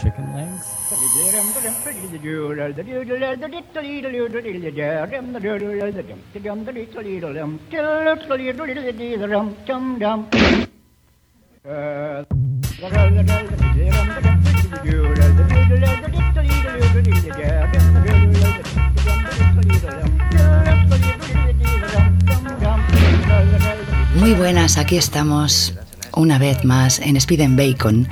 Chicken legs? Muy buenas, aquí estamos una vez más en Speed and Bacon.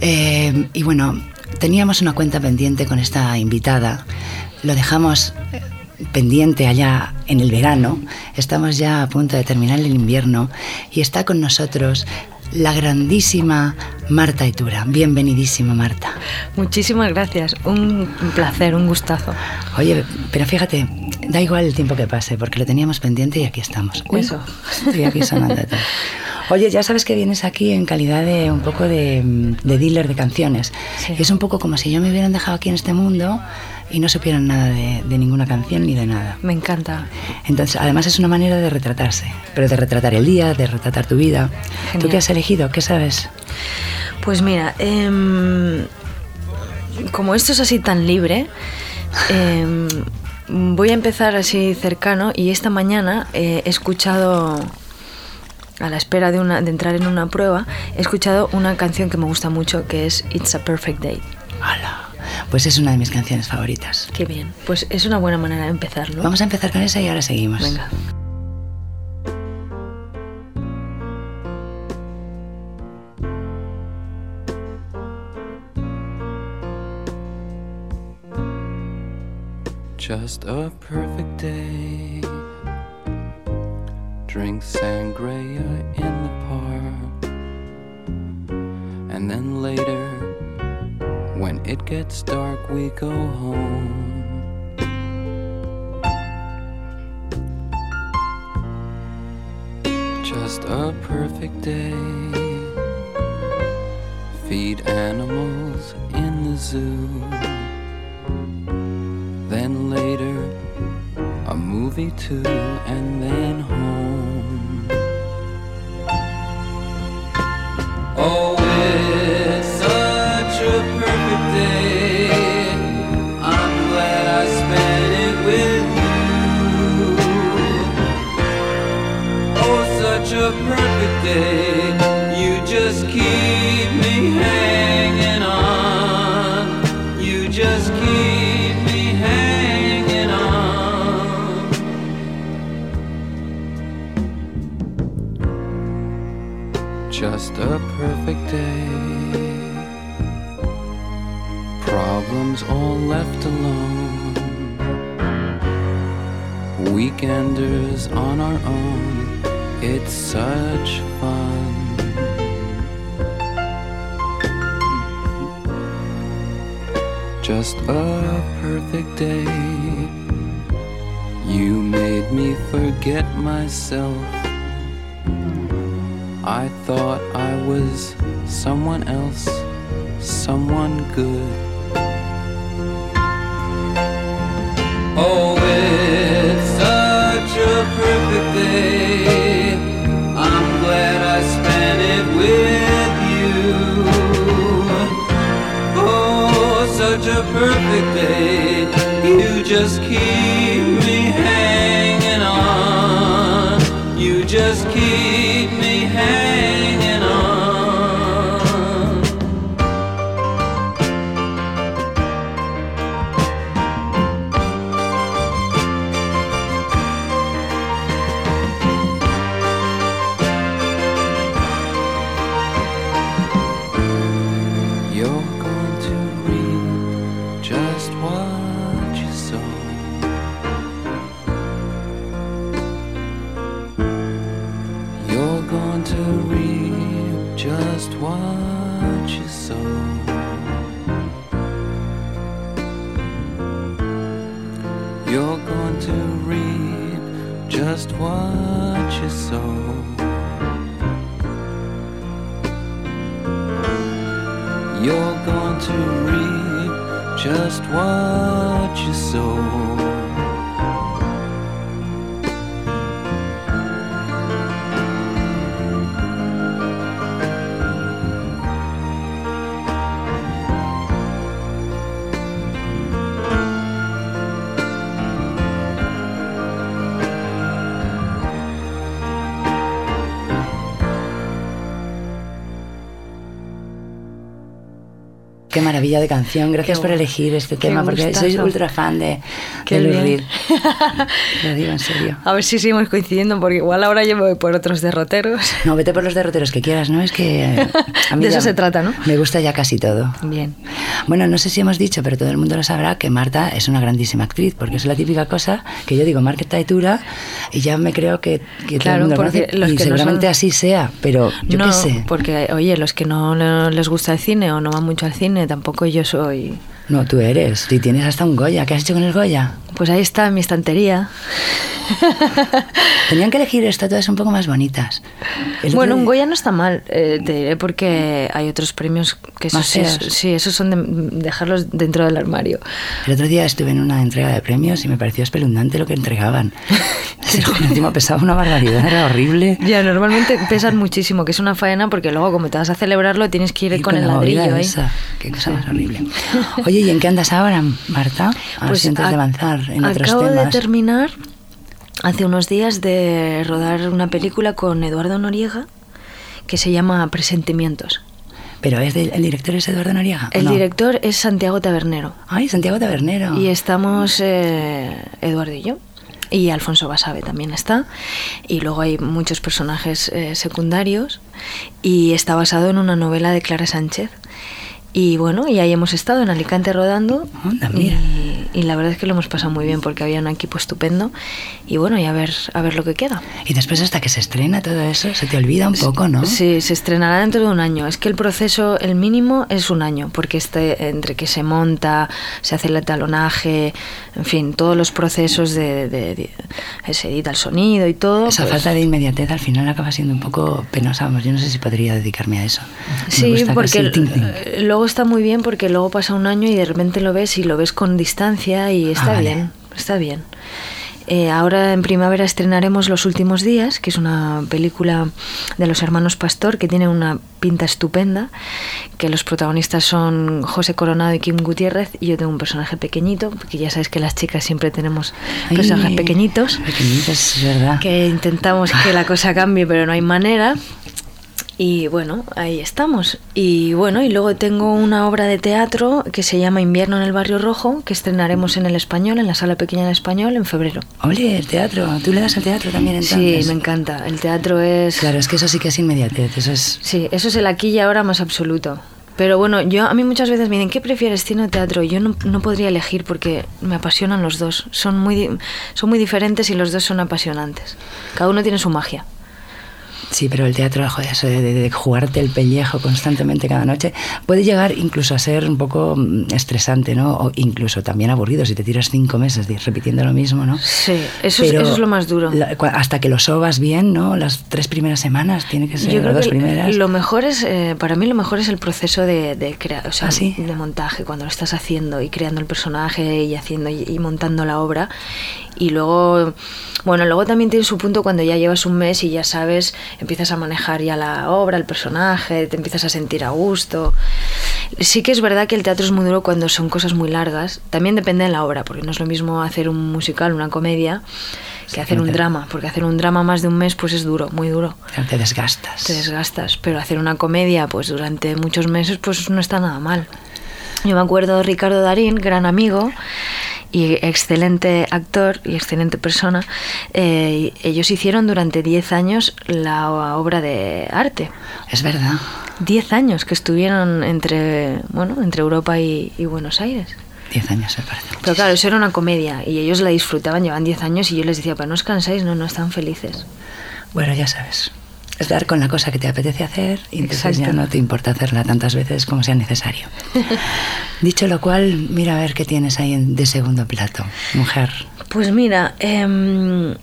Eh, y bueno, teníamos una cuenta pendiente con esta invitada. Lo dejamos eh, pendiente allá en el verano. Estamos ya a punto de terminar el invierno y está con nosotros la grandísima Marta Etura. Bienvenidísima, Marta. Muchísimas gracias. Un placer, un gustazo. Oye, pero fíjate, da igual el tiempo que pase, porque lo teníamos pendiente y aquí estamos. Uy, Eso. Estoy aquí sonando. Oye, ya sabes que vienes aquí en calidad de un poco de, de dealer de canciones. Sí. Es un poco como si yo me hubieran dejado aquí en este mundo y no supieran nada de, de ninguna canción ni de nada. Me encanta. Entonces, además es una manera de retratarse, pero de retratar el día, de retratar tu vida. ¿Tú Genial. qué has elegido? ¿Qué sabes? Pues mira, em, como esto es así tan libre, em, voy a empezar así cercano y esta mañana eh, he escuchado, a la espera de, una, de entrar en una prueba, he escuchado una canción que me gusta mucho que es It's a Perfect Day. ¡Hala! Pues es una de mis canciones favoritas. Qué bien. Pues es una buena manera de empezar, ¿no? Vamos a empezar con esa y ahora seguimos. Venga. Just a perfect day. Drink sangria in the park. And then later, when it gets dark, we go home. Just a perfect day. Feed animals in the zoo. Then later, a movie too, and then home. Just a perfect day. Problems all left alone. Weekenders on our own. It's such fun. Just a perfect day. You made me forget myself. I thought I was someone else, someone good. Oh, it's such a perfect day. Perfect day. You just keep what you sow. Maravilla de canción. Gracias Qué por elegir este tema, porque soy gustazo. ultra fan de, Qué. Reed. Lo digo en serio. A ver si seguimos coincidiendo, porque igual ahora yo me voy por otros derroteros. No, vete por los derroteros que quieras, ¿no? Es que... a mí De eso se trata, ¿no? Me gusta ya casi todo. Bien. Bueno, no sé si hemos dicho, pero todo el mundo lo sabrá, que Marta es una grandísima actriz, porque es la típica cosa que yo digo, Marta Taitura, y ya me creo que, que todo Claro, el mundo lo los y que no seguramente son- así sea, pero yo no, qué sé. porque, oye, los que no le- les gusta el cine o no van mucho al cine, tampoco yo soy... No, tú eres, si tienes hasta un Goya, ¿qué has hecho con el Goya? Pues ahí está mi estantería. Tenían que elegir estatuas un poco más bonitas. El Bueno, un Goya no está mal, eh, te diré porque hay otros premios que esos sí, sí, esos son de dejarlos dentro del armario. El otro día estuve en una entrega de premios y me pareció espeluznante lo que entregaban. Encima pesaba una barbaridad, era horrible. Ya, normalmente pesan muchísimo, que es una faena porque luego como te vas a celebrarlo tienes que ir Y con, el la ladrillo esa. Qué cosa más horrible. Oye, ¿y en qué andas ahora, Marta? Si antes de avanzar en otros acabo de temas. terminar hace unos días de rodar una película con Eduardo Noriega que se llama Presentimientos. Pero es del, el director es Eduardo Noriega. ¿o El no? director es Santiago Tabernero Ay, Santiago Tabernero. y estamos eh, Eduardo y yo. Y Alfonso Basabe también está. Y luego hay muchos personajes eh, secundarios. Y está basado en una novela de Clara Sánchez. Y bueno, y ahí hemos estado en Alicante rodando. Anda, mira. y, y la verdad es que lo hemos pasado muy bien porque había un equipo estupendo. Y bueno, y a ver, a ver lo que queda. Y después hasta que se estrena todo eso, se te olvida un poco, ¿no? Sí, se estrenará dentro de un año. Es que el proceso, el mínimo es un año, porque este, entre que se monta, se hace el talonaje, en fin, todos los procesos de, de- de- se edita el sonido y todo. Esa pues- falta de inmediatez al final acaba siendo un poco penosa. Vamos, yo no sé si podría dedicarme a eso. Sí, porque casi eh, luego está muy bien porque luego pasa un año y de repente lo ves y lo ves con distancia y está Ah, vale. bien, está bien. Eh, ahora en primavera estrenaremos Los Últimos Días, que es una película de los hermanos Pastor que tiene una pinta estupenda, que los protagonistas son José Coronado y Kim Gutiérrez y yo tengo un personaje pequeñito, porque ya sabes que las chicas siempre tenemos Ay, personajes pequeñitos Pequeñitos, es verdad. que intentamos que la cosa cambie, pero no hay manera. Y bueno, ahí estamos. Y bueno, y luego tengo una obra de teatro que se llama Invierno en el Barrio Rojo, que estrenaremos en el Español, en la Sala Pequeña del Español, en febrero. Ole, el teatro. ¿Tú le das al teatro también entonces? Sí, me encanta. El teatro es... Claro, es que eso sí que es inmediatez. Eso es... Sí, eso es el aquí y ahora más absoluto. Pero bueno, yo a mí muchas veces me dicen, ¿qué prefieres, cine o teatro? Yo no, no podría elegir porque me apasionan los dos. Son muy, son muy diferentes y los dos son apasionantes. Cada uno tiene su magia. Sí, pero el teatro, joder, eso de, de- de jugarte el pellejo constantemente cada noche, puede llegar incluso a ser un poco mm, estresante, ¿no? O incluso también aburrido si te tiras cinco meses repitiendo lo mismo, ¿no? Sí, eso, es, eso es lo más duro. la- hasta que lo sobas bien, ¿no? Las tres primeras semanas tiene que ser, Yo creo las que primeras. lo mejor es, eh, para mí lo mejor es el proceso de, de crea- o sea, ¿Ah, sí? de montaje, cuando lo estás haciendo y creando el personaje y haciendo y, y montando la obra. Y luego, bueno, luego también tiene su punto cuando ya llevas un mes y ya sabes, empiezas a manejar ya la obra, el personaje, te empiezas a sentir a gusto. Sí que es verdad que el teatro es muy duro cuando son cosas muy largas. También depende de la obra, porque no es lo mismo hacer un musical, una comedia, que hacer un drama, porque hacer un drama más de un mes pues es duro, muy duro Te desgastas. te desgastas, pero hacer una comedia pues durante muchos meses pues no está nada mal. Yo me acuerdo de Ricardo Darín, gran amigo y excelente actor y excelente persona. eh, ellos hicieron durante 10 años la obra de arte. Es verdad. 10 años que estuvieron entre, bueno, entre Europa y, y Buenos Aires. Diez años me parece. Pero muchísimo. claro, eso era una comedia y ellos la disfrutaban, llevan 10 años y yo les decía, pero no os cansáis, no, no están felices. Bueno, ya sabes. Es dar con la cosa que te apetece hacer y entonces ya no te importa hacerla tantas veces como sea necesario. Dicho lo cual, mira a ver qué tienes ahí en- de segundo plato, mujer. Pues mira, em,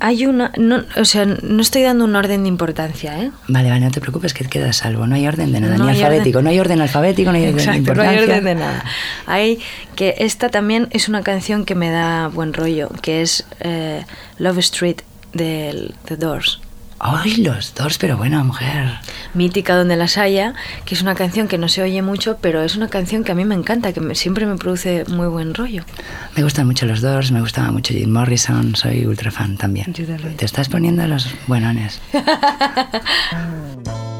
hay una, no, o sea, no estoy dando un orden de importancia, ¿eh? Vale, vale, no te preocupes que quedas a salvo. No hay orden de nada, No ni alfabético. orden. No hay orden alfabético, no hay orden de Exacto, no hay importancia. orden de nada. Hay que esta también es una canción que me da buen rollo, que es eh, Love Street de The Doors. Ay, los dos, pero bueno, mujer. Mítica donde las haya, que es una canción que no se oye mucho, pero es una canción que a mí me encanta, que me- siempre me produce muy buen rollo. Me gustan mucho los dos, me gustaba mucho Jim Morrison, soy ultra fan también. Te estás poniendo los buenones.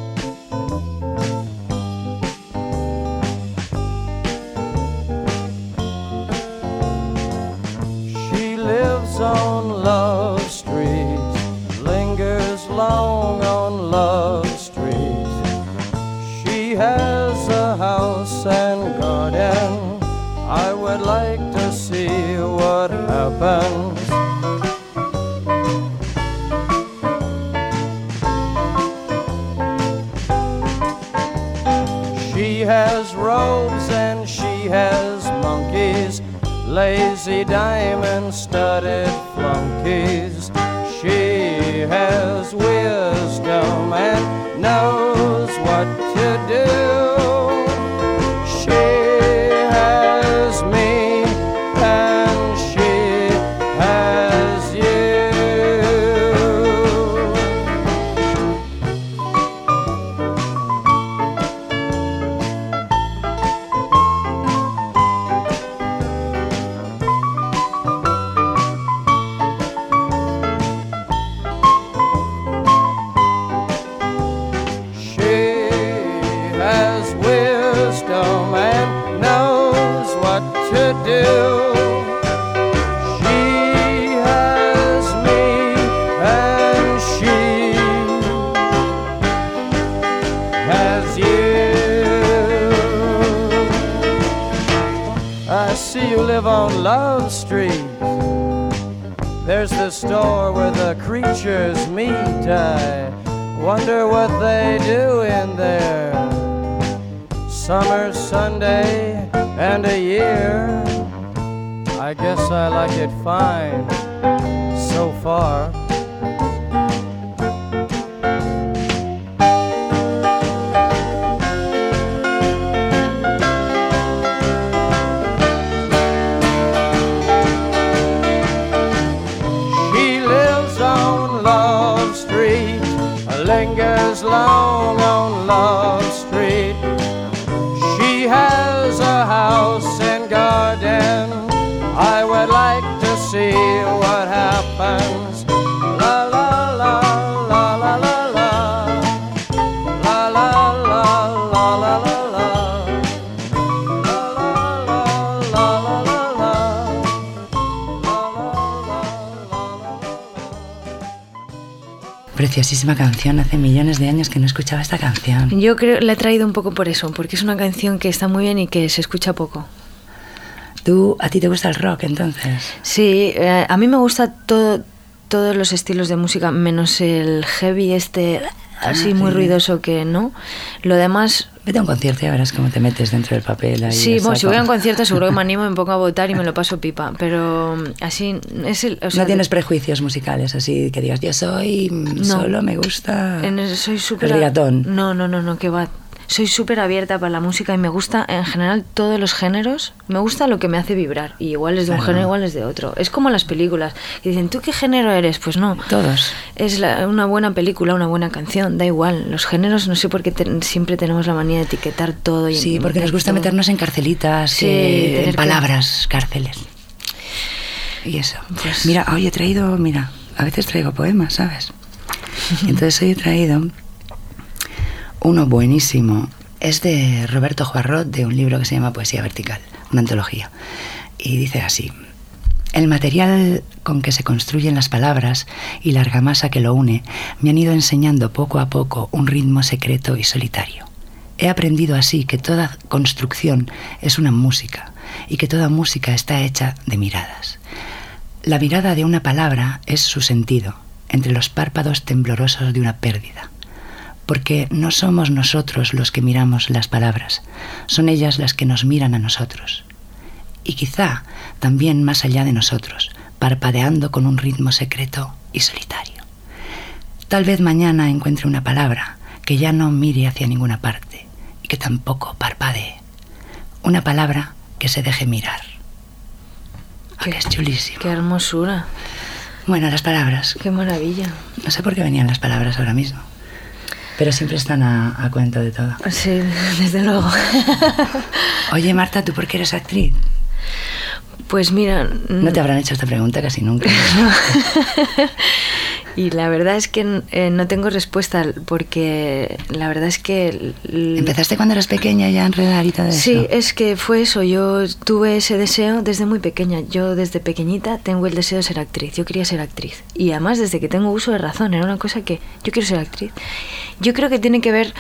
She has robes and she has monkeys, lazy diamond studded flunkies. She has wisdom and knows what to do. Canción. Hace millones de años que no escuchaba esta canción. Yo creo la he traído un poco por eso, porque es una canción que está muy bien y que se escucha poco. ¿Tú, a ti te gusta el rock entonces? Sí, eh, a mí me gusta todo, todos los estilos de música, menos el heavy este así Ah, muy sí. ruidoso que no. Lo demás, Vete a un concierto y verás cómo te metes dentro del papel. Ahí sí, bueno, si voy a un concierto seguro que me animo, me pongo a votar y me lo paso pipa, pero mm, así es el... o sea, no tienes prejuicios musicales así que digas, yo soy, solo me gusta En el- soy súper... el. No, no, no, no, que va. Soy súper abierta para la música y me gusta en general todos los géneros. Me gusta lo que me hace vibrar. Y igual es de un Claro. género, igual es de otro. Es como las películas. Y dicen, ¿tú qué género eres? Pues no. Todos. Es la- una buena película, una buena canción, da igual. Los géneros, no sé por qué te- siempre tenemos la manía de etiquetar todo. Y Sí, porque nos gusta todo. meternos en carcelitas, Sí, eh, en que- palabras, cárceles. Y eso. Pues- Mira, hoy he traído, mira, a veces traigo poemas, ¿sabes? Entonces hoy he traído uno buenísimo. Es de Roberto Juarrot, de un libro que se llama Poesía Vertical, una antología. Y dice así. El material con que se construyen las palabras y la argamasa que lo une me han ido enseñando poco a poco un ritmo secreto y solitario. He aprendido así que toda construcción es una música y que toda música está hecha de miradas. La mirada de una palabra es su sentido, entre los párpados temblorosos de una pérdida. Porque no somos nosotros los que miramos las palabras, son ellas las que nos miran a nosotros. Y quizá también más allá de nosotros, parpadeando con un ritmo secreto y solitario. Tal vez mañana encuentre una palabra que ya no mire hacia ninguna parte y que tampoco parpadee. Una palabra que se deje mirar. Ah, que es chulísimo. Qué hermosura, Bueno, las palabras. qué maravilla. No sé por qué venían las palabras ahora mismo. Pero siempre están a, a cuento de todo. Sí, desde luego. Oye, Marta, ¿tú por qué eres actriz? Pues mira. No te habrán hecho esta pregunta casi nunca. Y la verdad es que eh, no tengo respuesta porque la verdad es que... ¿Empezaste cuando eras pequeña ya a enredadita de Sí, eso? es que fue eso. Yo tuve ese deseo desde muy pequeña. Yo desde pequeñita tengo el deseo de ser actriz. Yo quería ser actriz. Y además desde que tengo uso de razón. Era una cosa que yo quiero ser actriz. Yo creo que tiene que ver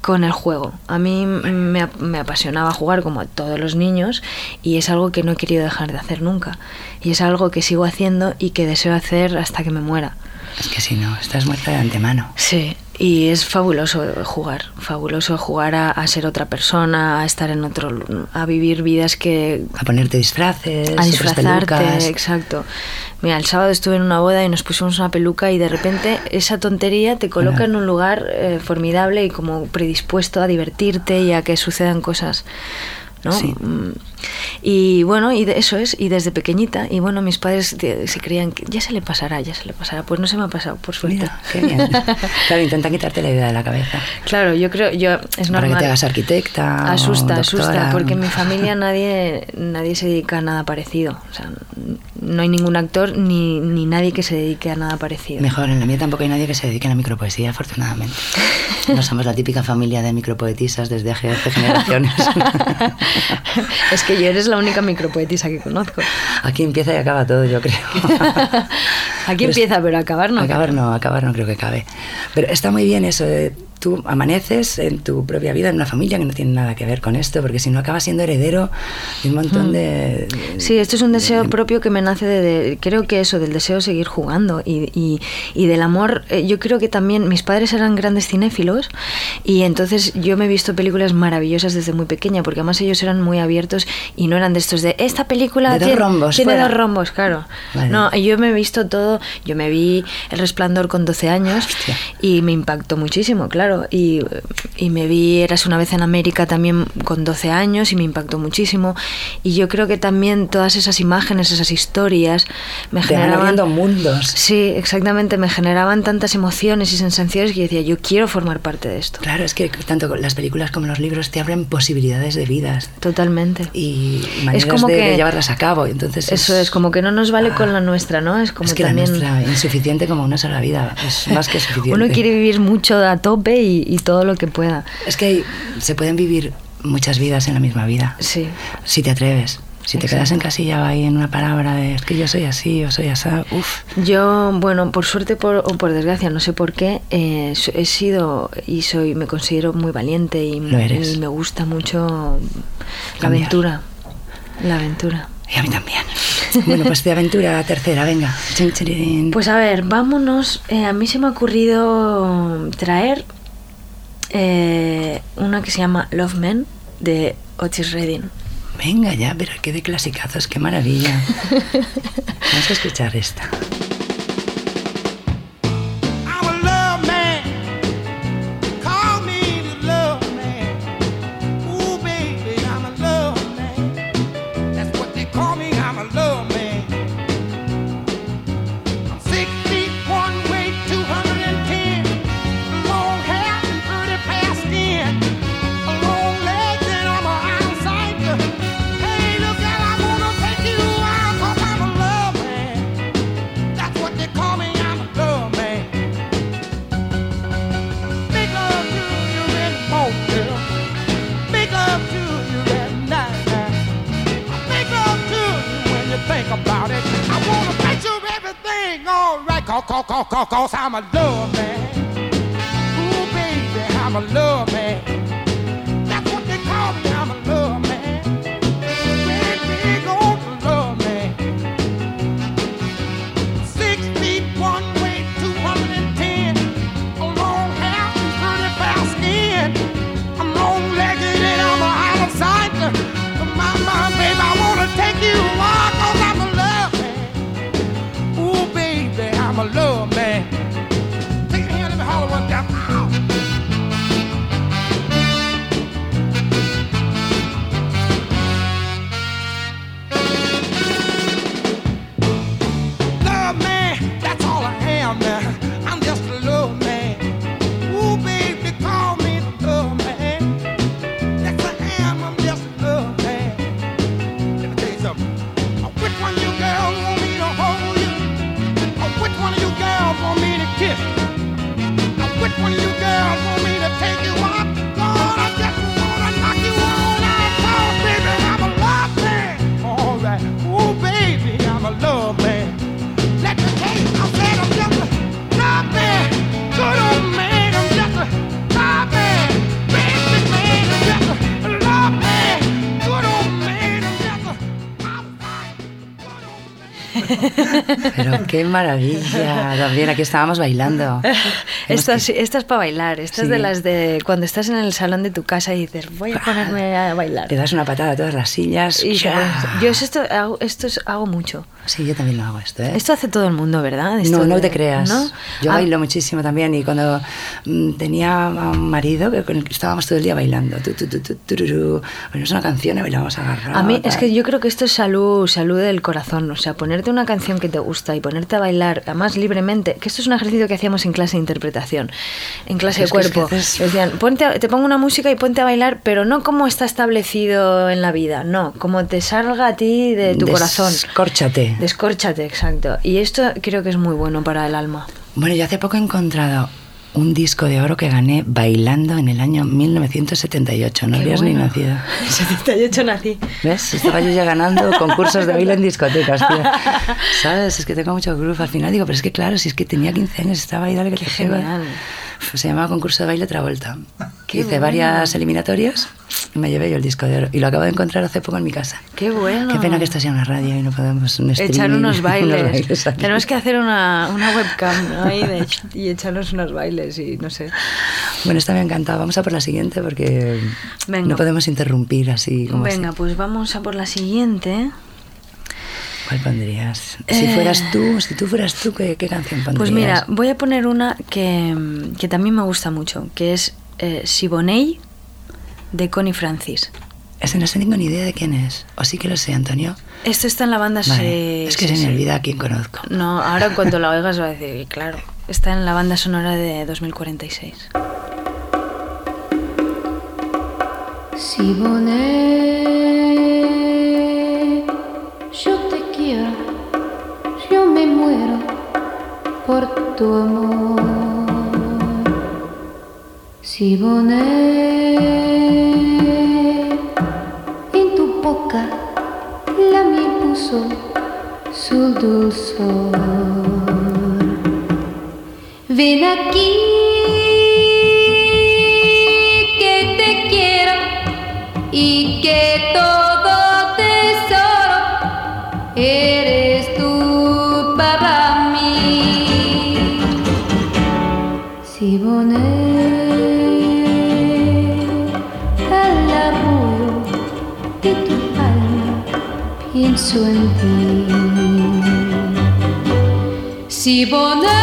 con el juego. A mí me, me, apasionaba jugar como a todos los niños y es algo que no he querido dejar de hacer nunca. Y es algo que sigo haciendo y que deseo hacer hasta que me muera. Es que si no, estás muerta de antemano. Sí, y es fabuloso jugar, fabuloso jugar a, ser otra persona, a estar en otro, a vivir vidas que... A ponerte disfraces, a disfrazarte, exacto. Mira, el sábado estuve en una boda y nos pusimos una peluca y de repente esa tontería te coloca en un lugar eh, formidable y como predispuesto a divertirte y a que sucedan cosas ¿no? Sí. Y bueno, y de eso es, y desde pequeñita, y bueno, mis padres se creían que ya se le pasará, ya se le pasará. Pues no se me ha pasado, por suerte. Mira, qué bien. claro, intentan quitarte la idea de la cabeza. Claro, yo creo, yo es normal. Para que te hagas arquitecta. Asusta, asusta, porque en mi familia nadie, nadie se dedica a nada parecido. O sea, no hay ningún actor ni, ni nadie que se dedique a nada parecido. Mejor, en la mía tampoco hay nadie que se dedique a la micropoesía, afortunadamente. No somos la típica familia de micropoetisas desde hace generaciones. es que yo eres la única micropoetisa que conozco. Aquí empieza y acaba todo, yo creo. Aquí empieza, pero acabar no. Acabar no, acabar no creo que cabe. Pero está muy bien eso de tú amaneces en tu propia vida en una familia que no tiene nada que ver con esto, porque si no acabas siendo heredero de un montón Mm. de... Sí, esto es un deseo propio que me nace de, de- creo que eso, del deseo de seguir jugando y, y- y del amor. eh, Yo creo que también mis padres eran grandes cinéfilos y entonces yo me he visto películas maravillosas desde muy pequeña, porque además ellos eran muy abiertos y no eran de estos de esta película De dos tiene, rombos, tiene fuera". dos rombos, claro. Vale. No, yo me he visto todo, yo me vi El Resplandor con 12 años Hostia. y me impactó muchísimo, claro. Y, y me vi Eras una vez en América también con 12 años y me impactó muchísimo. Y yo creo que también todas esas imágenes, esas historias, me Te generaban... mundos. Sí, exactamente, me generaban tantas emociones y sensaciones que yo decía, yo quiero formar parte de esto. Claro, es que tanto las películas como los libros te abren posibilidades de vidas Totalmente. y maneras como de, que- de llevarlas a cabo. Entonces Eso es, como que no nos vale con la nuestra, ¿no? Es como es que también... nuestra insuficiente como una sola vida, es más que suficiente. Uno quiere vivir mucho a tope y, y todo lo que pueda. Es que hay- se pueden vivir muchas vidas en la misma vida. Sí. Si te atreves. Si te Exacto. quedas encasillado ahí en una palabra de es que yo soy así, yo soy así, uff. Yo, bueno, por suerte por, o por desgracia, no sé por qué, eh, he sido y soy, me considero muy valiente y, me gusta mucho la aventura. La aventura. Y a mí también. Bueno, pues de aventura tercera, venga. Pues a ver, vámonos. Eh, a mí se me ha ocurrido traer eh, una que se llama Love Men de Otis Redding. Venga ya, pero qué de clasicazos, qué maravilla. Vamos a escuchar esta. time I a. qué maravilla. También aquí estábamos bailando. Hemos Esta, que- sí- esta es para bailar. Esta es de Sí. las de cuando estás en el salón de tu casa y dices, voy a ponerme a bailar. Le das una patada a todas las sillas. Y te pones- yo es esto, hago, esto es- hago mucho. Sí, yo también lo hago esto, ¿eh? Esto hace todo el mundo, ¿verdad? Esto No, no de- te creas. ¿no? Yo Ah, bailo muchísimo también y cuando mm, tenía a un marido que con el que estábamos todo el día bailando, tu, poníamos una canción y bailábamos agarrados. A mí es que yo creo que esto es salud, salud del corazón, o sea, ponerte una canción que te gusta y ponerte a bailar, además libremente, que esto es un ejercicio que hacíamos en clase de interpretación, en clase Es de que es que cuerpo. Decían, ponte a- te pongo una música y ponte a bailar, pero no como está establecido en la vida, no, como te salga a ti de tu corazón. Descórchate. Descórchate, exacto. Y esto creo que es muy bueno para el alma. Bueno, yo hace poco he encontrado un disco de oro que gané bailando en el año 1978. No Qué habías ni bueno. nacido. 78 nací. ¿Ves? Estaba yo ya ganando concursos de baile en discotecas, tío. ¿Sabes? Es que tengo mucho groove. Al final digo, pero es que claro, si es que tenía 15 años, estaba ahí, dale que te lleva. genial. Se llamaba concurso de baile Travolta. Qué Hice bueno. varias eliminatorias y me llevé yo el disco de oro. Y lo acabo de encontrar hace poco en mi casa. Qué bueno. Qué pena que esto sea una radio y no podemos un Echar unos bailes. Tenemos que hacer una, una webcam ¿no? Ahí de- y echarnos unos bailes y no sé. Bueno, esta me ha encantado. Vamos a por la siguiente porque Venga. no podemos interrumpir así como Venga, así. pues vamos a por la siguiente. ¿Cuál pondrías? Si Eh. fueras tú, si tú fueras tú, ¿qué, qué canción pondrías? Pues mira, voy a poner una que, que también me gusta mucho, que es eh, Siboney de Connie Francis. Ese no sé tengo ni idea de quién es. O sí que lo sé, Antonio. Esto está en la banda Vale. es que sí, se me sí. olvida a quién conozco. No, ahora en cuanto la oigas va a decir, claro, está en la banda sonora de 2046. Siboney, yo me muero por tu amor. Siboney, en tu boca la miel puso su dulzor. Ven aquí Siboney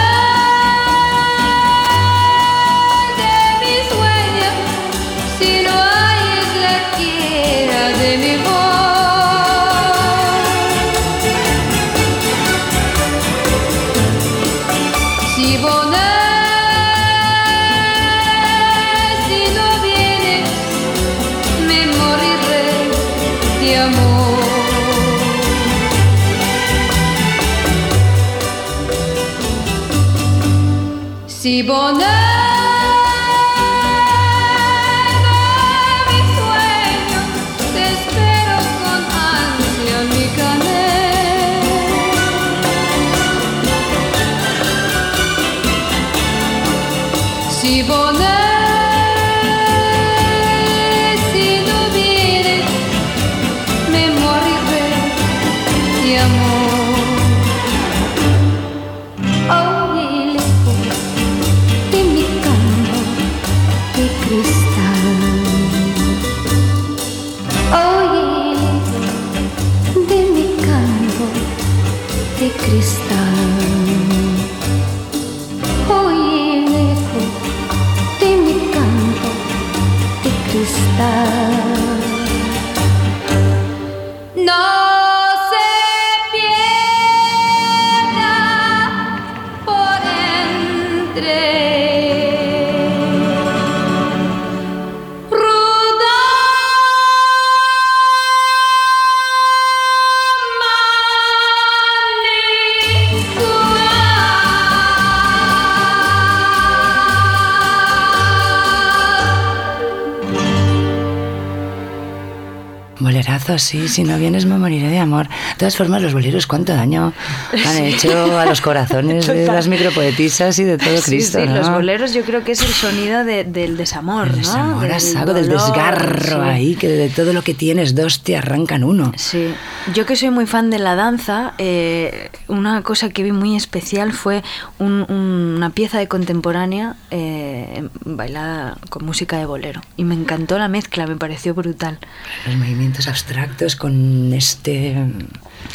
sí, si no vienes me moriré de amor. De todas formas, los boleros, ¿cuánto daño han hecho a los corazones de las micropoetisas y de todo Sí, Cristo? sí, ¿no? los boleros yo creo que es el sonido de- del desamor, El ¿no? desamor Del a saco, del dolor, desgarro sí. ahí, que de todo lo que tienes, dos te arrancan uno. Sí, yo que soy muy fan de la danza, eh, una cosa que vi muy especial fue un- un- una pieza de contemporánea eh, bailada con música de bolero. Y me encantó la mezcla, me pareció brutal. Los movimientos abstractos con este...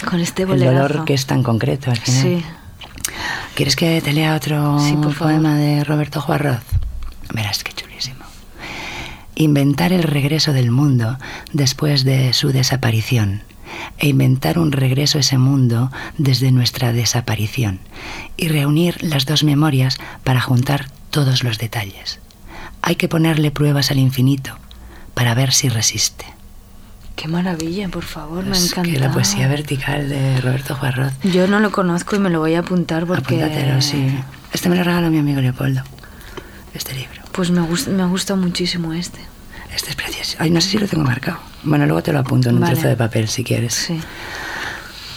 Con este el dolor que es tan concreto al final. Sí, ¿Quieres que te lea otro Sí, por favor. poema de Roberto Juarroz? Verás qué chulísimo. Inventar el regreso del mundo después de su desaparición e inventar un regreso a ese mundo desde nuestra desaparición y reunir las dos memorias para juntar todos los detalles. Hay que ponerle pruebas al infinito para ver si resiste. Qué maravilla, por favor, me Es encanta. que la poesía vertical de Roberto Juarroz Yo no lo conozco y me lo voy a apuntar porque... Apúntatelo, sí. Este me lo regaló mi amigo Leopoldo. Este libro. Pues me gusta, me gusta muchísimo este. Este es precioso. Ay, no sé si lo tengo marcado. Bueno, luego te lo apunto en un Vale. trozo de papel si quieres. Sí.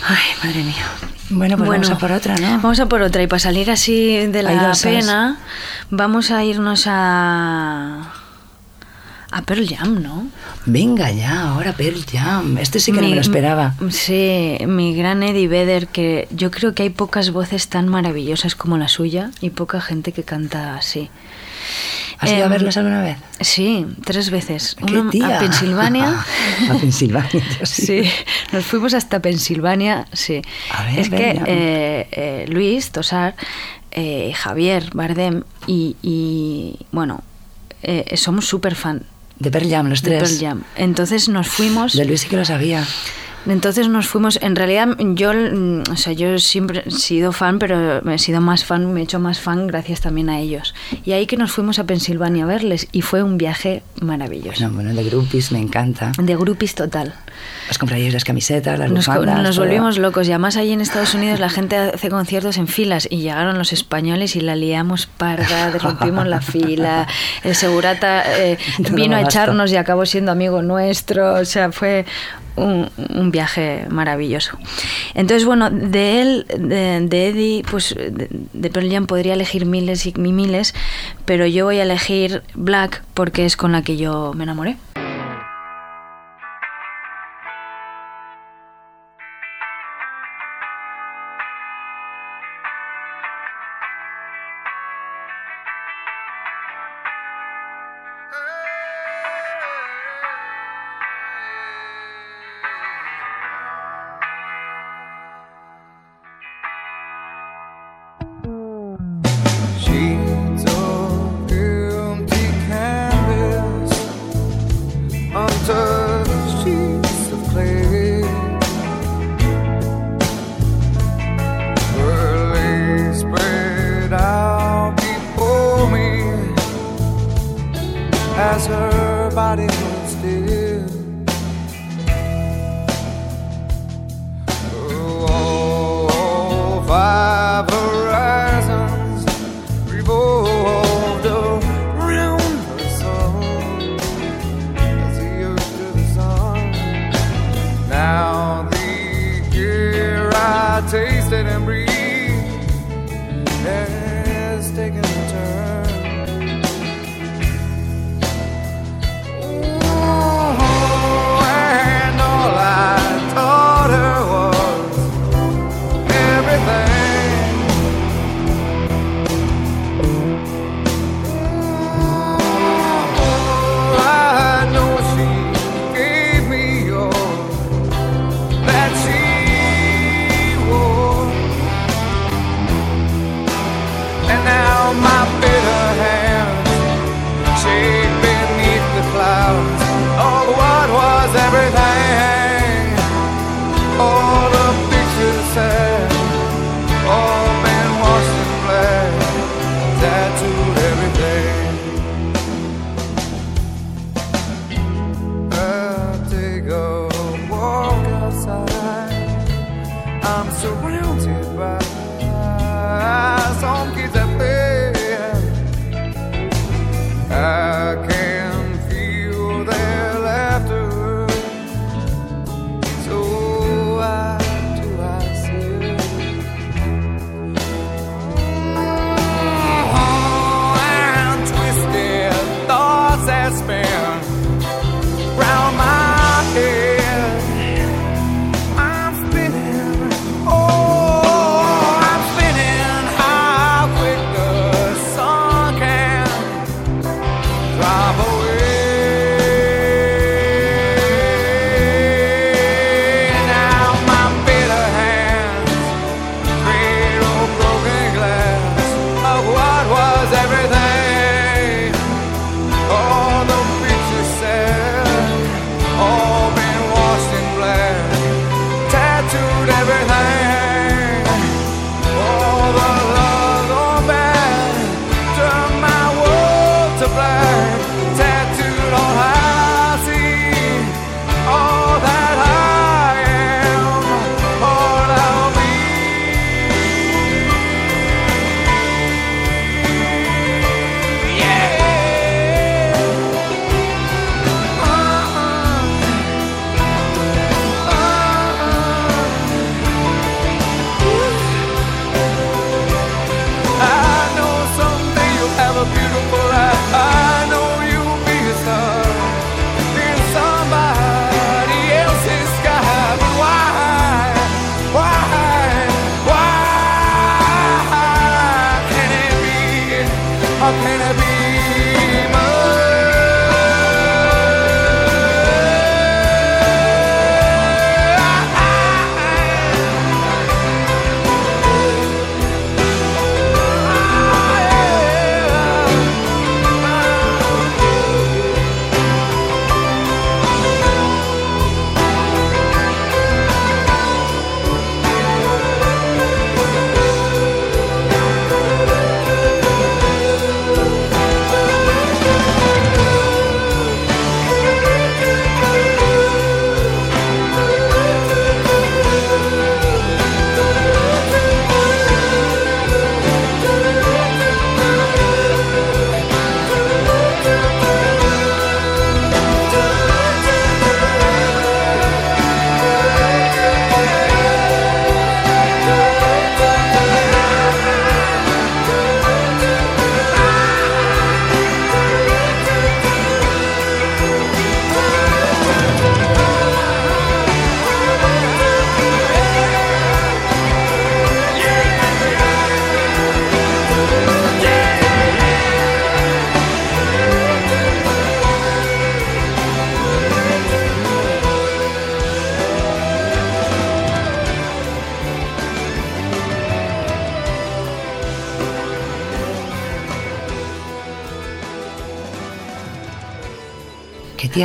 Ay, madre mía. Bueno, pues vamos a por otra, ¿no? Vamos a por otra. Y para salir así de la pena, vamos a irnos a. a Pearl Jam, ¿no? Venga ya, ahora Pearl Jam. Este sí que no me lo esperaba. Sí, mi gran Eddie Vedder, que yo creo que hay pocas voces tan maravillosas como la suya y poca gente que canta así. ¿Has ido a Em, verlos alguna vez? Sí, tres veces. ¿Qué Uno tía? a Pensilvania. a Pensilvania, Sí, nos fuimos hasta Pensilvania, sí. A ver, es que eh, eh, Luis Tosar, eh, Javier Bardem y, y, bueno, somos súper fan De Pearl Jam, los de tres. Pearl Jam. Entonces nos fuimos... De Luis sí que lo sabía. Entonces nos fuimos, en realidad yo, mm, o sea, yo siempre he sido fan, pero he sido más fan, me he hecho más fan gracias también a ellos. Y ahí que nos fuimos a Pensilvania a verles y fue un viaje maravilloso. Bueno, bueno, de groupies me encanta. De groupies total. Os compraréis las camisetas, las Nos, bufandas, nos todo. volvimos locos y además ahí en Estados Unidos la gente hace conciertos en filas y llegaron los españoles y la liamos parda, rompimos la fila, el segurata eh, vino a echarnos y acabó siendo amigo nuestro, o sea, fue un, un viaje maravilloso. Entonces, bueno, de él, de, de Eddie, pues de, de Pearl Jam podría elegir miles y miles, pero yo voy a elegir Black porque es con la que yo me enamoré.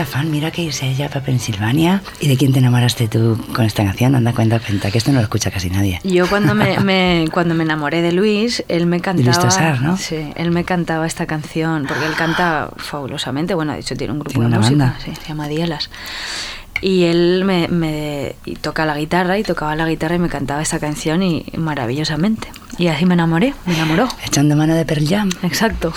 Fan, mira que irse ella para Pensilvania. ¿Y de quién te enamoraste tú con esta canción? Anda, cuenta, cuenta, que esto no lo escucha casi nadie. Yo cuando me, me- cuando me enamoré de Luis, él me cantaba. Luis Tosar, ¿no? Sí, él me cantaba esta canción, porque él canta fabulosamente. Bueno, de hecho tiene un grupo Tiene de una música, banda. sí, se llama Dielas. Y él me, me- y toca la guitarra y tocaba la guitarra y me cantaba esta canción y maravillosamente. Y así me enamoré, me enamoró. Echando mano de Pearl Jam. Exacto.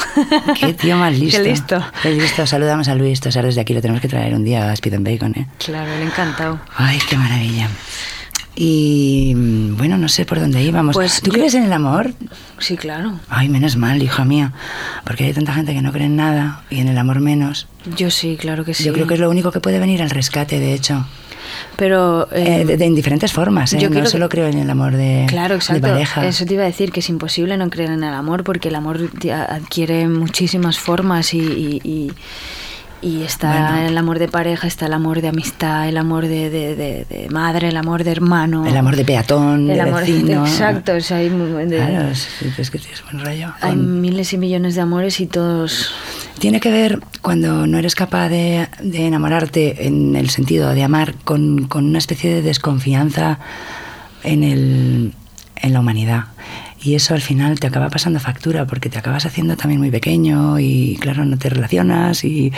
Qué tío más listo. Qué listo. Qué listo. Saludamos a Luis Tosar desde aquí. Lo tenemos que traer un día a Speed and Bacon, ¿eh? Claro, él encantado. Ay, qué maravilla. Y mm, bueno, no sé por dónde íbamos. Pues ¿Tú yo- crees en el amor? Sí, claro. Ay, menos mal, hija mía. Porque hay tanta gente que no cree en nada y en el amor menos. Yo sí, claro que sí. Yo creo que es lo único que puede venir al rescate, de hecho. Pero. eh, Eh, de, de- en diferentes formas, ¿eh? yo no quiero que- solo creo en el amor de, Claro, de exacto. pareja. Eso te iba a decir que es imposible no creer en el amor porque el amor adquiere muchísimas formas y, y- y- y está Bueno. el amor de pareja, está el amor de amistad, el amor de, de- de- de madre, el amor de hermano. El amor de peatón, el de amor vecino. Exacto, o sea, hay, Claro, es, es que tienes buen rollo. hay Con- miles y millones de amores y todos. Tiene que ver cuando no eres capaz de, de enamorarte en el sentido de amar con, con una especie de desconfianza en, el, en la humanidad. Y eso al final te acaba pasando factura porque te acabas haciendo también muy pequeño y claro, no te relacionas y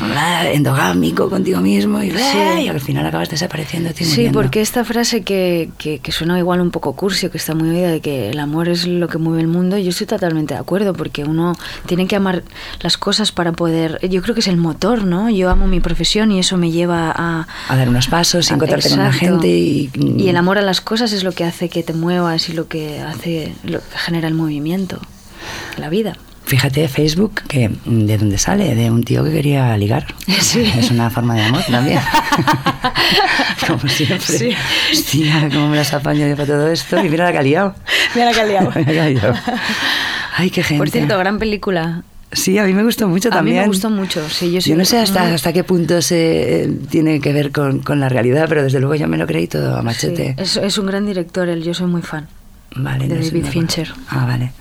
ah, endogámico contigo mismo y, ah, y al final acabas desapareciendo. Sí, muriendo. porque esta frase que, que, que suena igual un poco cursi, que está muy oída, de que el amor es lo que mueve el mundo, yo estoy totalmente de acuerdo, porque uno tiene que amar las cosas para poder... Yo creo que es el motor, ¿no? Yo amo mi profesión y eso me lleva a... A dar unos pasos, a- encontrarte con la Exacto. gente y... Y el amor a las cosas es lo que hace que te muevas y lo que hace... lo que genera el movimiento, la vida. Fíjate, Facebook, que mm, de dónde sale, de un tío que quería ligar. Sí. Es una forma de amor también. Como siempre. Sí. Hostia, cómo me las apaño yo para todo esto. Y mira la que ha liado. Mira la que ha liado. Mira que ha liado. Ay, qué gente. Por cierto, gran película. Sí, a mí me gustó mucho A mí también. me gustó mucho, sí, yo no sé hasta, hasta qué punto se eh, tiene que ver con, con la realidad, pero desde luego yo me lo creí todo a machete. Sí, es, es un gran director, él, yo soy muy fan. Vale, de no David Fincher. Ah, vale.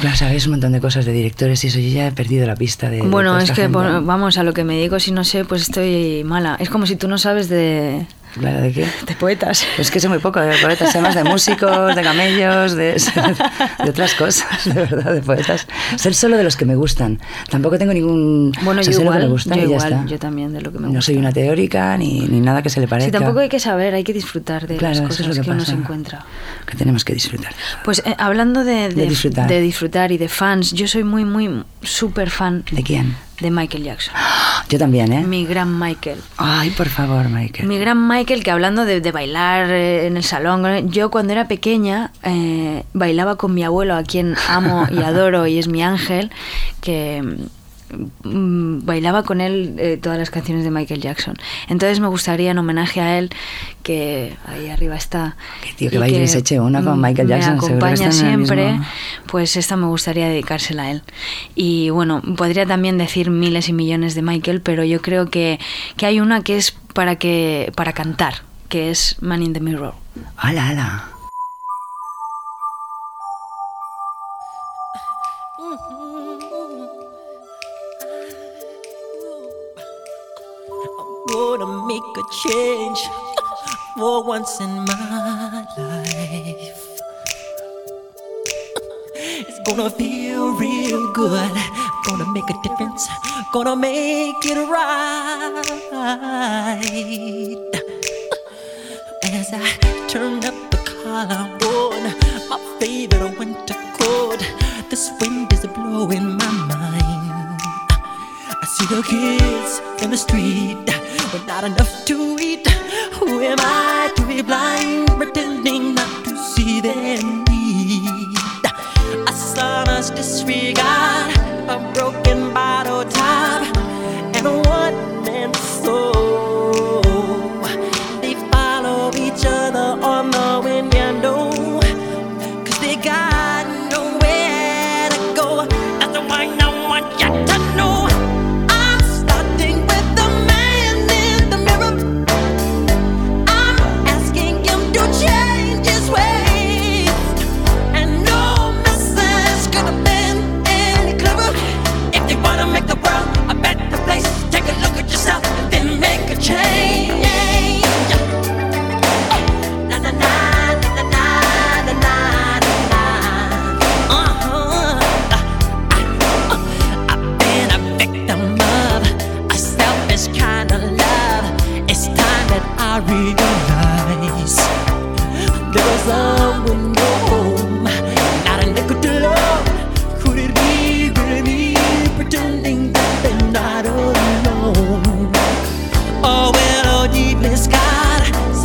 Claro, sabéis un montón de cosas de directores y eso, yo ya he perdido la pista de. Bueno, es que bueno, vamos a lo que me digo, si no sé, pues estoy mala. Es como si tú no sabes de, ¿de qué? de poetas. Es que sé muy poco de poetas, sé más de músicos, de camellos, de, de otras cosas, de verdad, de poetas. Ser solo de los que me gustan. Tampoco tengo ningún. Bueno, o sea, yo sé lo que me gusta yo y ya igual, está. yo también de lo que me No gusta. soy una teórica ni, ni nada que se le parezca. Sí, tampoco hay que saber, hay que disfrutar de Claro, las cosas es lo que, que, uno se encuentra. Que tenemos que disfrutar. Pues eh, hablando de, De disfrutar. de disfrutar y de fans, yo soy muy, muy súper fan ¿De quién? De Michael Jackson. Yo también, ¿eh? Mi gran Michael. Ay, por favor, Michael. Mi gran Michael, que hablando de, de bailar eh, en el salón, eh, yo cuando era pequeña eh, bailaba con mi abuelo, a quien amo y adoro y es mi ángel, que bailaba con él eh, todas las canciones de Michael Jackson. Entonces me gustaría en homenaje a él, que ahí arriba está. Qué tío, que y baile se eche una con mm, Michael Jackson, Me acompaña siempre, mismo- pues esta me gustaría dedicársela a él. Y bueno, podría también decir miles y millones de Michael, pero yo creo que, que hay una que es para, que, para cantar, que es Man in the Mirror. ¡Hala, hala! Make a change for once in my life. It's gonna feel real good. Gonna make a difference. Gonna make it right. As I turn up the collar on my favorite winter coat, this wind is blowing my mind. I see the kids in the street with not enough to eat. Who am I to be blind,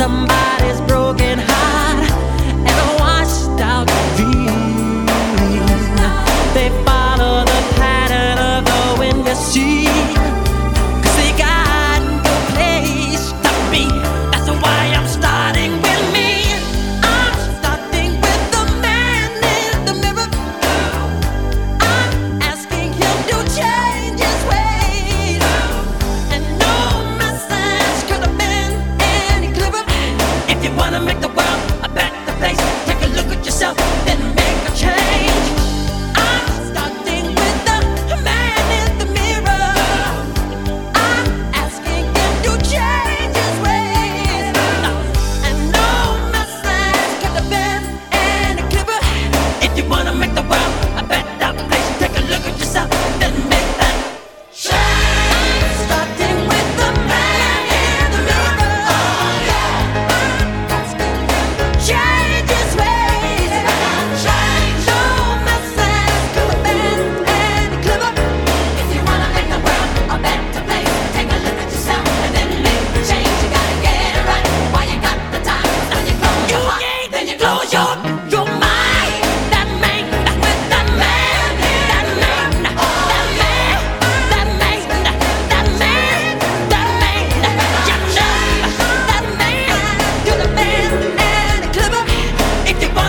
somebody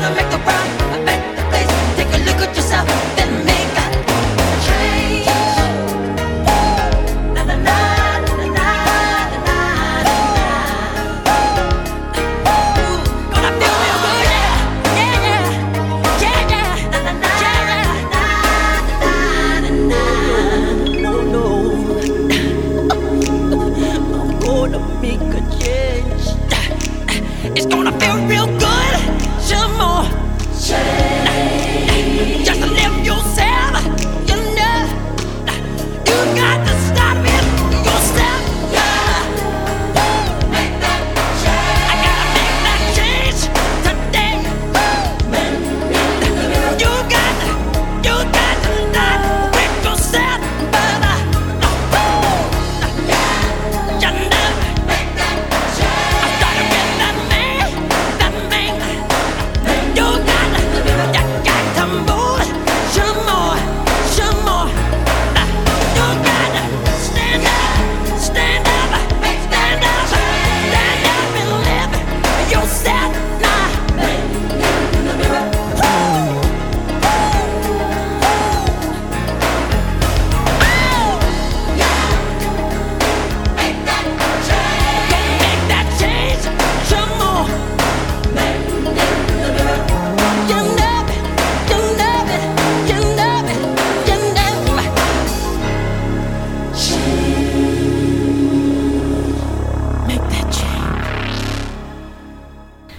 If you wanna make the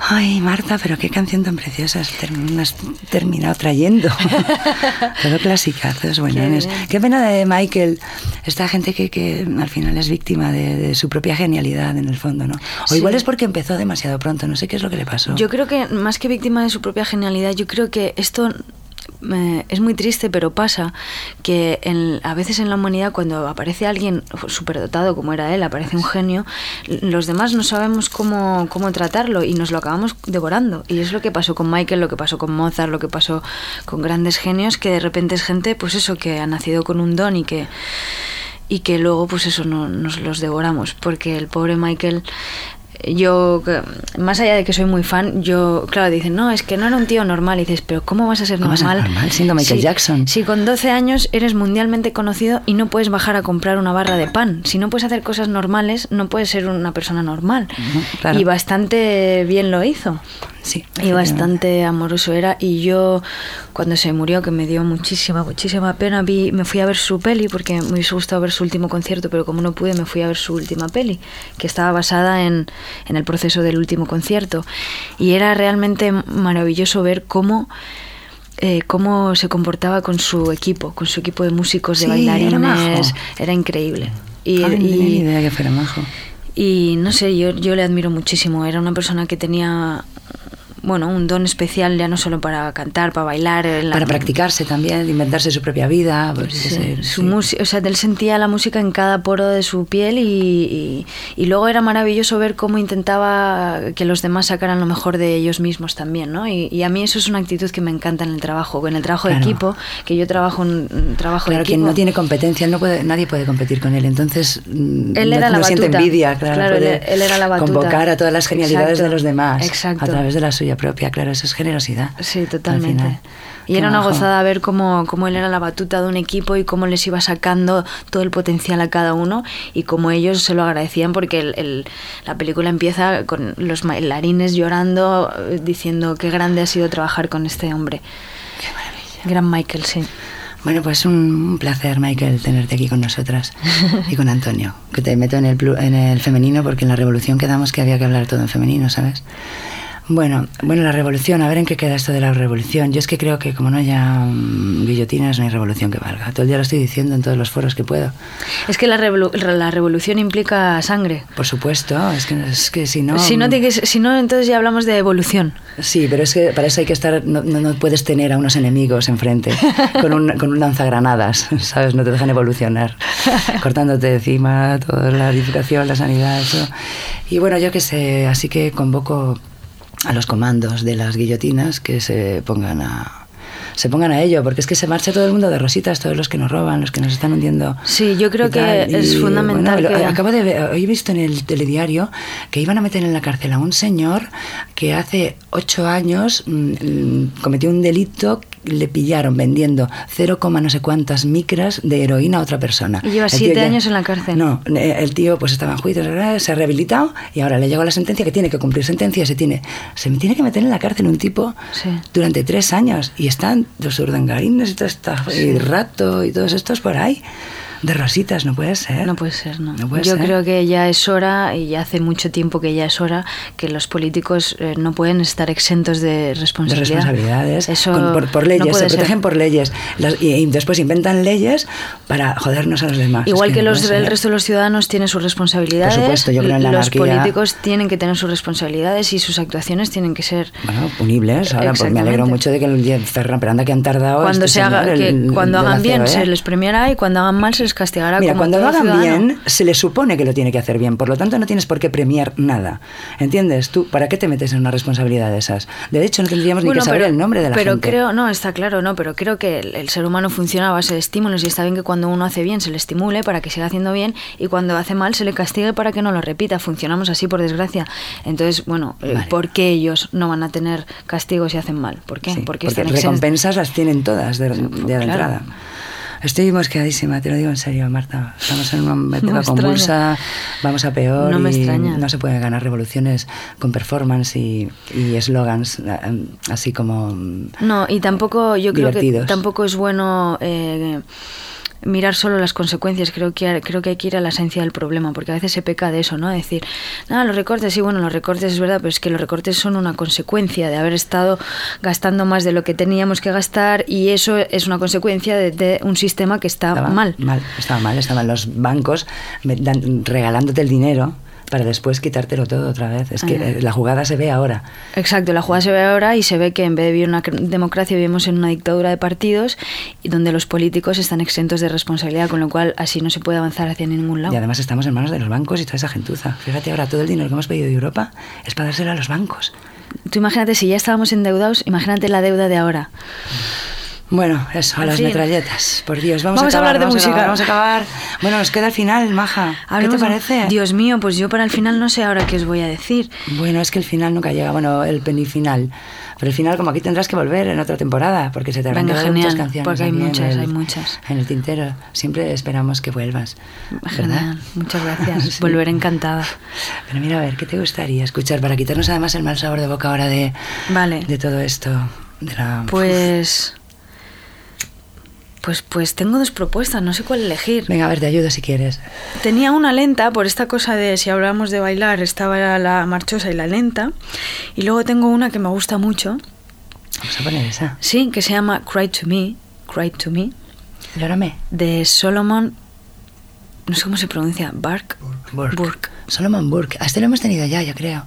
Ay, Marta, pero qué canción tan preciosa has term- has terminado trayendo. Todo clasicazos, buenones. bien. Qué pena de Michael, esta gente que, que al final es víctima de, de su propia genialidad en el fondo, ¿no? O Sí. igual es porque empezó demasiado pronto, no sé qué es lo que le pasó. Yo creo que más que víctima de su propia genialidad, yo creo que esto es muy triste, pero pasa que a veces en la humanidad cuando aparece alguien superdotado como era él, aparece un genio, los demás no sabemos cómo, cómo tratarlo y nos lo acabamos devorando. Y es lo que pasó con Michael, lo que pasó con Mozart, lo que pasó con grandes genios, que de repente es gente, pues eso, que ha nacido con un don y que y que luego pues eso no, nos los devoramos porque el pobre Michael yo más allá de que soy muy fan yo claro dicen no es que no era un tío normal y dices pero cómo vas a ser ¿Cómo vas a ser normal normal siendo Michael si, Jackson? si con 12 años eres mundialmente conocido y no puedes bajar a comprar una barra de pan si no puedes hacer cosas normales no puedes ser una persona normal claro. y bastante bien lo hizo. Sí, y bastante amoroso era. Y yo cuando se murió que me dio muchísima muchísima pena vi me fui a ver su peli porque me hubiese gustado ver su último concierto pero como no pude me fui a ver su última peli que estaba basada en, en el proceso del último concierto y era realmente maravilloso ver cómo eh, cómo se comportaba con su equipo con su equipo de músicos de Sí, era majo. bailarines era increíble y, Ay, no y- tenía ni idea que fuera majo. Y no sé, yo, yo le admiro muchísimo. Era una persona que tenía, bueno, un don especial ya no solo para cantar, para bailar. en la- Para practicarse también, inventarse su propia vida. pues, Sí, ese- su sí. o sea, él sentía la música en cada poro de su piel y, y- y luego era maravilloso ver cómo intentaba que los demás sacaran lo mejor de ellos mismos también, ¿no? Y, y a mí eso es una actitud que me encanta en el trabajo, en el trabajo Claro. de equipo, que yo trabajo en un trabajo Claro, de equipo. quien no tiene competencia, no puede, nadie puede competir con él. Entonces, mm, Él no, era la no siente envidia, claro. Claro, él- puede él era la batuta. Convocar a todas las genialidades Exacto, de los demás exacto. a través de la suya propia. Claro, eso es generosidad. Sí, al totalmente. final. Y Qué era una gozada ver cómo, cómo él era la batuta de un equipo y cómo les iba sacando todo el potencial a cada uno y cómo ellos se lo agradecían porque el- el- la película empieza con los bailarines llorando, eh, diciendo qué grande ha sido trabajar con este hombre. Qué maravilla. Gran Michael, sí. Bueno, pues un, placer, Michael, tenerte aquí con nosotras y con Antonio. Que te meto en el, en el femenino porque en la revolución quedamos que había que hablar todo en femenino, ¿sabes? Bueno, bueno, la revolución, a ver en qué queda esto de la revolución. Yo es que creo que como no haya mm, guillotinas, no hay revolución que valga. Todo el día lo estoy diciendo en todos los foros que puedo. Es que la, revolu- la revolución implica sangre. Por supuesto, es que, es que si no... si, no que ser- si no, entonces ya hablamos de evolución. Sí, pero es que para eso hay que estar, no, no, no puedes tener a unos enemigos enfrente con un, con un lanzagranadas, ¿sabes? No te dejan evolucionar, cortándote encima toda la edificación, la sanidad, eso. Y bueno, yo qué sé, así que convoco a los comandos de las guillotinas que se pongan a se pongan a ello, porque es que se marcha todo el mundo de rositas, todos los que nos roban, los que nos están hundiendo. Sí, yo creo que es fundamental bueno, lo- que- Acabo de ver, hoy he visto en el telediario que iban a meter en la cárcel a un señor que hace ocho años mm, mm, cometió un delito, le pillaron vendiendo 0, no sé cuántas micras de heroína a otra persona. Y lleva El siete ya- años en la cárcel. No, eh, el tío pues estaba en juicio, se ha rehabilitado y ahora le llegó la sentencia que tiene que cumplir sentencia, se tiene, se me tiene que meter en la cárcel un tipo Sí. durante tres años y están los urdangarines y todo esto, y rato y todos estos por ahí. De rositas, no puede ser. No puede ser, no. No puede Yo ser. creo que ya es hora, y ya hace mucho tiempo que ya es hora, que los políticos eh, no pueden estar exentos de de responsabilidad. responsabilidades Eso con- por, por no leyes, puede se ser. protegen por leyes Las- y, y después inventan leyes para jodernos a los demás. Igual Es que, no los, el ser. resto de los ciudadanos tienen sus responsabilidades, Por supuesto, yo creo en la los anarquía. políticos tienen que tener sus responsabilidades y sus actuaciones tienen que ser Bueno, punibles. Ahora pues me alegro mucho de que Ferran, pero anda que han tardado. cuando este se haga señor, que el- cuando de hagan bien se les premiará y cuando hagan mal se les castigará Mira, como cuando lo hagan ciudadano. bien, se le supone que lo tiene que hacer bien. Por lo tanto, no tienes por qué premiar nada. ¿Entiendes? Tú, ¿para qué te metes en una responsabilidad de esas? De hecho, no tendríamos ni que saber pero- el nombre de la pero gente. creo, no, está claro, no, pero creo que el, el ser humano funciona a base de estímulos y está bien que cuando uno hace bien se le estimule para que siga haciendo bien y cuando hace mal se le castigue para que no lo repita. Funcionamos así, por desgracia. Entonces, bueno, eh, Vale. ¿por qué ellos no van a tener castigos si hacen mal? ¿Por qué? Sí, porque porque recompensas las tienen todas de, de claro. entrada. Estoy mosqueadísima, te lo digo en serio, Marta. Estamos en una época me convulsa, vamos a peor No me y extraña. no se pueden ganar revoluciones con performance y eslogans eh, así como... No, y tampoco, yo creo que tampoco es bueno eh, mirar solo las consecuencias. Creo que creo que hay que ir a la esencia del problema, porque a veces se peca de eso, ¿no? Decir, nada, los recortes, sí, bueno, los recortes es verdad, pero es que los recortes son una consecuencia de haber estado gastando más de lo que teníamos que gastar y eso es una consecuencia de, de un sistema que está Estaba mal. Mal, estaba mal, estaban los bancos regalándote el dinero para después quitártelo todo otra vez. Es que eh, la jugada se ve ahora. Exacto, la jugada se ve ahora y se ve que en vez de vivir en una cr- democracia vivimos en una dictadura de partidos y donde los políticos están exentos de responsabilidad, con lo cual así no se puede avanzar hacia ningún lado. Y además estamos en manos de los bancos y toda esa gentuza. Fíjate ahora, todo el dinero que hemos pedido de Europa es para dárselo a los bancos. Tú imagínate, si ya estábamos endeudados, imagínate la deuda de ahora. Bueno, eso, a En las fin. metralletas. Por Dios, vamos, Vamos a acabar, hablar de vamos música. acabar, vamos a acabar. Bueno, nos queda el final, Maja. ¿Qué te de- parece? Dios mío, pues yo para el final no sé ahora qué os voy a decir. Bueno, es que el final nunca llega. Bueno, el penifinal. Pero el final, como aquí tendrás que volver en otra temporada, porque se te genial, muchas canciones. porque hay muchas, el- hay muchas. En el tintero. Siempre esperamos que vuelvas. Genial, muchas gracias. Sí. Volveré encantada. Pero mira, a ver, ¿qué te gustaría escuchar para quitarnos además el mal sabor de boca ahora de, Vale. de todo esto? De la, Pues. Pues, pues tengo dos propuestas, no sé cuál elegir. Venga, a ver, te ayudo si quieres. Tenía una lenta por esta cosa de si hablamos de bailar, estaba la marchosa y la lenta. Y luego tengo una que me gusta mucho, Vamos a poner esa. sí, que se llama Cry to Me, Cry to Me, Llórame. de Solomon, no sé cómo se pronuncia, Bark. Burke. Burke. Solomon Burke. A este lo hemos tenido ya, yo creo.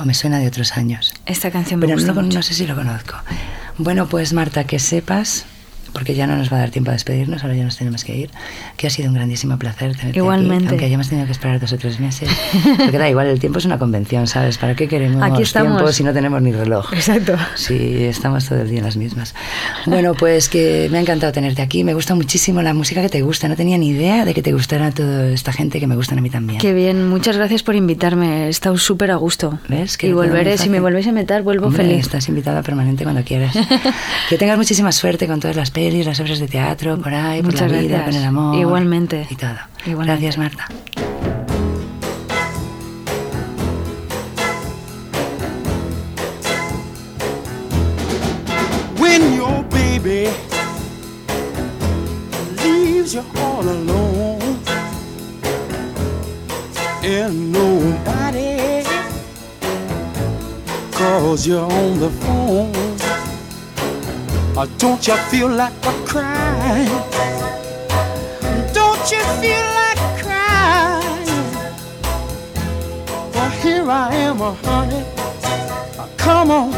O me suena de otros años. Esta canción me Pero gusta no, mucho. no sé si lo conozco. Bueno, pues Marta, que sepas, porque ya no nos va a dar tiempo a despedirnos, ahora ya nos tenemos que ir, que ha sido un grandísimo placer tenerte Igualmente. aquí, aunque hayamos tenido que esperar dos o tres meses. Porque da igual, el tiempo es una convención, ¿sabes? ¿Para qué queremos Aquí tiempo si no tenemos ni reloj? Exacto. Sí, estamos todo el día en las mismas. Bueno, pues que me ha encantado tenerte aquí. Me gusta muchísimo la música que te gusta. No tenía ni idea de que te gustara toda esta gente que me gustan a mí también. Qué bien, muchas gracias por invitarme. He estado súper a gusto. ¿Ves? Que y volveré, si me volvéis a invitar, vuelvo Hombre, feliz. Estás invitada permanente cuando quieras. que tengas muchísima suerte con todas las pelis, las obras de teatro, por ahí, por Muchas la vida, gracias. con el amor. Igualmente. Y todo. Igualmente. Gracias, Marta. when your baby leaves you all alone and nobody calls you on the phone uh, don't you feel like a crying don't you feel like crying well here i am uh, honey. Uh, come on.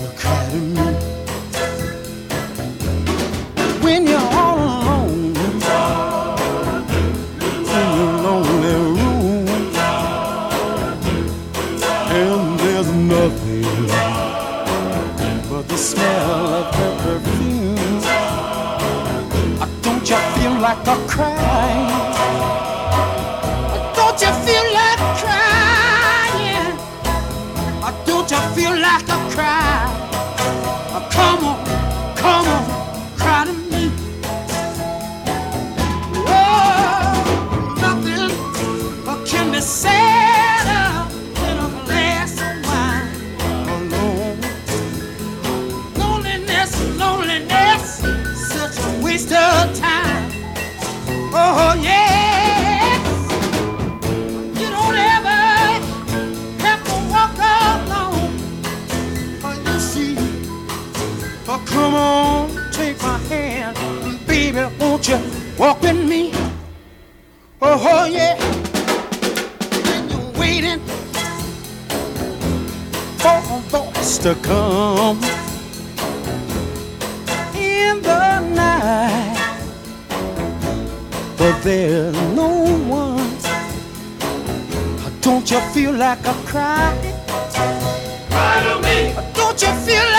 You cry to me. When you're all alone. In your lonely room. And there's nothing but the smell like a crying walk with me? Oh, oh yeah. And you're waiting for a voice to come in the night, but there's no one. Don't you feel like a cry? Cry to me. Don't you feel?